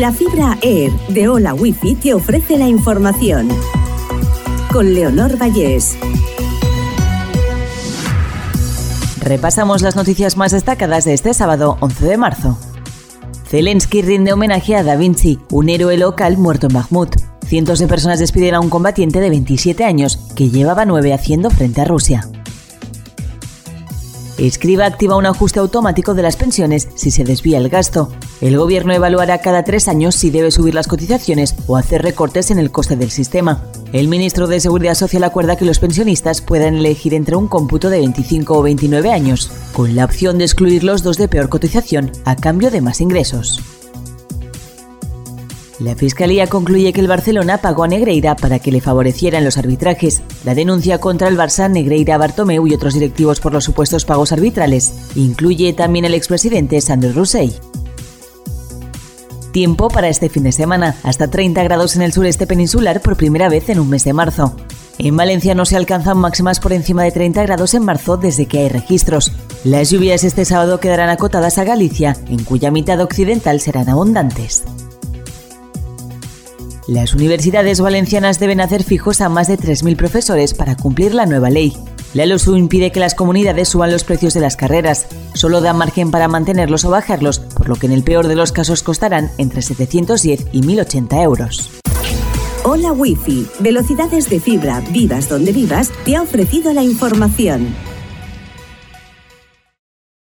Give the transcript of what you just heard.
La fibra Air de Hola Wifi te ofrece la información. Con Leonor Vallés. Repasamos las noticias más destacadas de este sábado 11 de marzo. Zelensky rinde homenaje a Da Vinci, un héroe local muerto en Bakhmut. Cientos de personas despiden a un combatiente de 27 años que llevaba nueve haciendo frente a Rusia. Escriba activa un ajuste automático de las pensiones si se desvía el gasto. El gobierno evaluará cada tres años si debe subir las cotizaciones o hacer recortes en el coste del sistema. El ministro de Seguridad Social acuerda que los pensionistas puedan elegir entre un cómputo de 25 o 29 años, con la opción de excluir los dos de peor cotización a cambio de más ingresos. La Fiscalía concluye que el Barcelona pagó a Negreira para que le favorecieran los arbitrajes. La denuncia contra el Barça, Negreira, Bartomeu y otros directivos por los supuestos pagos arbitrales incluye también al expresidente Sandro Rossell. Tiempo para este fin de semana, hasta 30 grados en el sureste peninsular por primera vez en un mes de marzo. En Valencia no se alcanzan máximas por encima de 30 grados en marzo desde que hay registros. Las lluvias este sábado quedarán acotadas a Galicia, en cuya mitad occidental serán abundantes. Las universidades valencianas deben hacer fijos a más de 3.000 profesores para cumplir la nueva ley. La LOSU impide que las comunidades suban los precios de las carreras. Solo da margen para mantenerlos o bajarlos, por lo que en el peor de los casos costarán entre 710 y 1.080 euros. Hola Wi-Fi, velocidades de fibra, vivas donde vivas, te ha ofrecido la información.